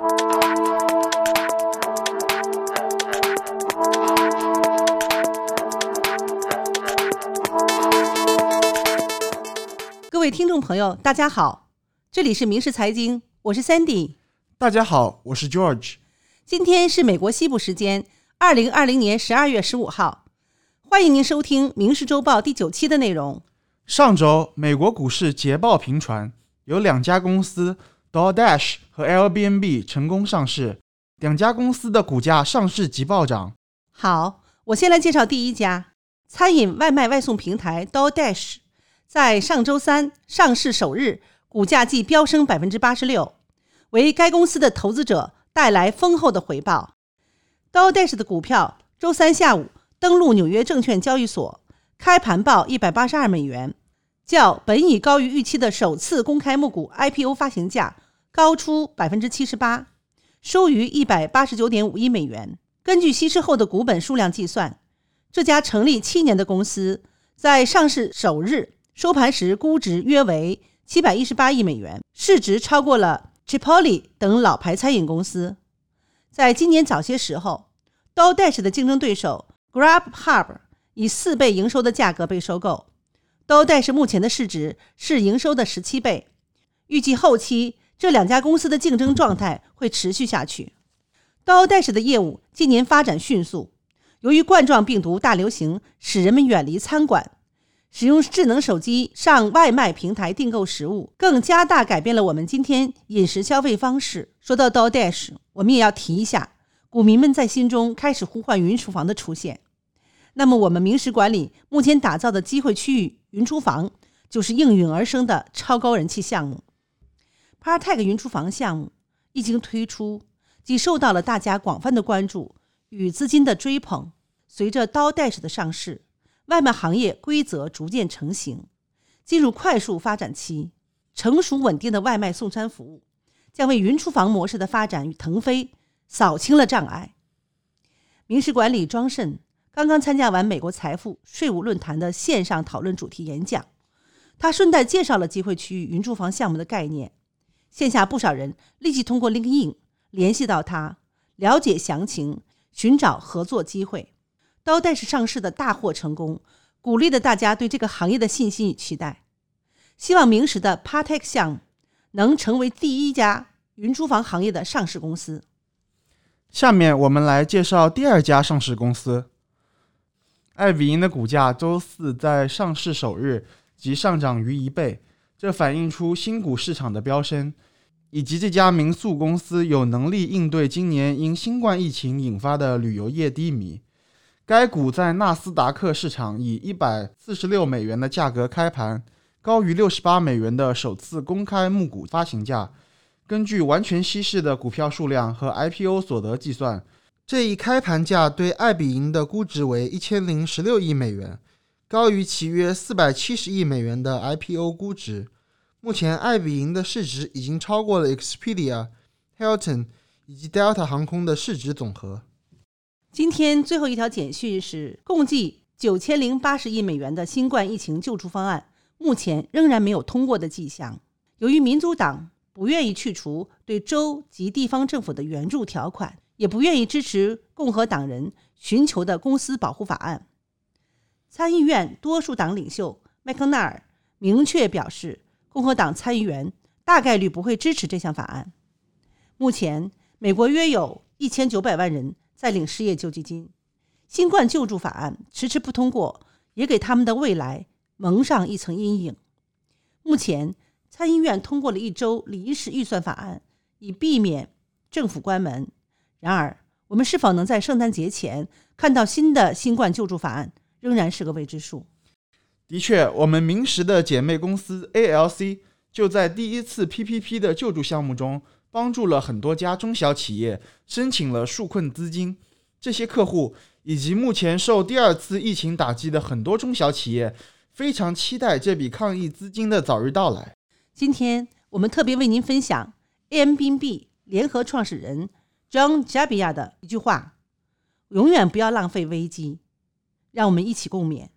各位听众朋友，大家好，这里是明世财经，我是 Sandy。大家好，我是 George。今天是美国西部时间二零二零年十二月十五号，欢迎您收听《明世周报》第九期的内容。上周，美国股市捷报频传，有两家公司 DoorDash 和 Airbnb 成功上市，两家公司的股价上市即暴涨。好，我先来介绍第一家餐饮外卖外送平台 DoorDash，在上周三上市首日，股价即飙升百分之八十六，为该公司的投资者带来丰厚的回报。DoorDash 的股票周三下午登陆纽约证券交易所，开盘报一百八十二美元。较本已高于预期的首次公开募股 IPO 发行价高出百分之七十八，收于一百八十九点五亿美元。根据稀释后的股本数量计算，这家成立七年的公司在上市首日收盘时估值约为七百一十八亿美元，市值超过了 Chipotle 等老牌餐饮公司。在今年早些时候，DoorDash 的竞争对手 GrabHub 以四倍营收的价格被收购。DoorDash 目前的市值是营收的十七倍，预计后期这两家公司的竞争状态会持续下去。DoorDash 的业务今年发展迅速，由于冠状病毒大流行使人们远离餐馆，使用智能手机上外卖平台订购食物，更加大改变了我们今天饮食消费方式。说到 DoorDash，我们也要提一下，股民们在心中开始呼唤云厨房的出现。那么，我们明石管理目前打造的机会区域云厨房，就是应运而生的超高人气项目。Partech 云厨房项目一经推出，即受到了大家广泛的关注与资金的追捧。随着 DoorDash 的上市，外卖行业规则逐渐成型，进入快速发展期。成熟稳定的外卖送餐服务，将为云厨房模式的发展与腾飞扫清了障碍。明石管理庄慎。刚刚参加完美国财富税务论坛的线上讨论主题演讲，他顺带介绍了机会区域云住房项目的概念。线下不少人立即通过 LinkedIn 联系到他，了解详情，寻找合作机会。刀带式上市的大获成功，鼓励了大家对这个行业的信心与期待。希望明石的 Partech 项目能成为第一家云住房行业的上市公司。下面我们来介绍第二家上市公司。爱彼迎的股价周四在上市首日即上涨逾一倍，这反映出新股市场的飙升，以及这家民宿公司有能力应对今年因新冠疫情引发的旅游业低迷。该股在纳斯达克市场以一百四十六美元的价格开盘，高于六十八美元的首次公开募股发行价。根据完全稀释的股票数量和 IPO 所得计算。这一开盘价对爱彼迎的估值为一千零十六亿美元，高于其约四百七十亿美元的 IPO 估值。目前，爱彼迎的市值已经超过了 Expedia、Hilton 以及 Delta 航空的市值总和。今天最后一条简讯是，共计九千零八十亿美元的新冠疫情救助方案，目前仍然没有通过的迹象。由于民主党不愿意去除对州及地方政府的援助条款。也不愿意支持共和党人寻求的公司保护法案。参议院多数党领袖麦康奈尔明确表示，共和党参议员大概率不会支持这项法案。目前，美国约有一千九百万人在领失业救济金。新冠救助法案迟迟不通过，也给他们的未来蒙上一层阴影。目前，参议院通过了一周临时预算法案，以避免政府关门。然而，我们是否能在圣诞节前看到新的新冠救助法案，仍然是个未知数。的确，我们明石的姐妹公司 ALC 就在第一次 PPP 的救助项目中，帮助了很多家中小企业申请了纾困资金。这些客户以及目前受第二次疫情打击的很多中小企业，非常期待这笔抗疫资金的早日到来。今天我们特别为您分享 AMB 联合创始人。John Jabia 的一句话：“永远不要浪费危机。”让我们一起共勉。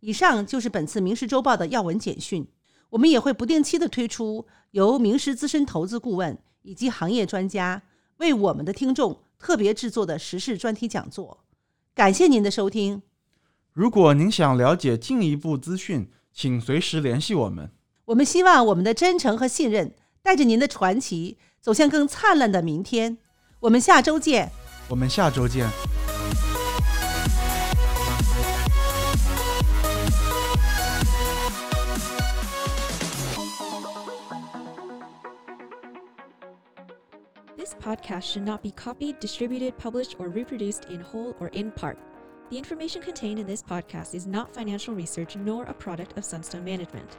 以上就是本次《名师周报》的要闻简讯。我们也会不定期的推出由名师资深投资顾问以及行业专家为我们的听众特别制作的时事专题讲座。感谢您的收听。如果您想了解进一步资讯，请随时联系我们。我们希望我们的真诚和信任带着您的传奇走向更灿烂的明天。我们下周见。我们下周见。 This podcast should not be copied, distributed, published, or reproduced in whole or in part. The information contained in this podcast is not financial research nor a product of Sunstone Management.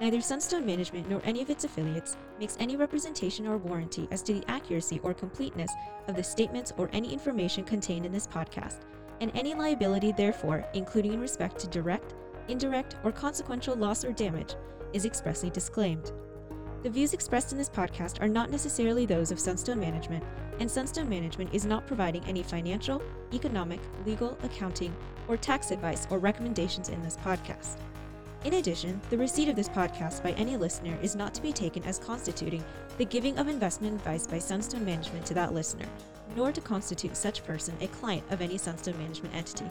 Neither Sunstone Management nor any of its affiliates makes any representation or warranty as to the accuracy or completeness of the statements or any information contained in this podcast, and any liability therefore, including in respect to direct, indirect, or consequential loss or damage, is expressly disclaimed. The views expressed in this podcast are not necessarily those of Sunstone Management, and Sunstone Management is not providing any financial, economic, legal, accounting, or tax advice or recommendations in this podcast. In addition, the receipt of this podcast by any listener is not to be taken as constituting the giving of investment advice by Sunstone Management to that listener, nor to constitute such person a client of any Sunstone Management entity.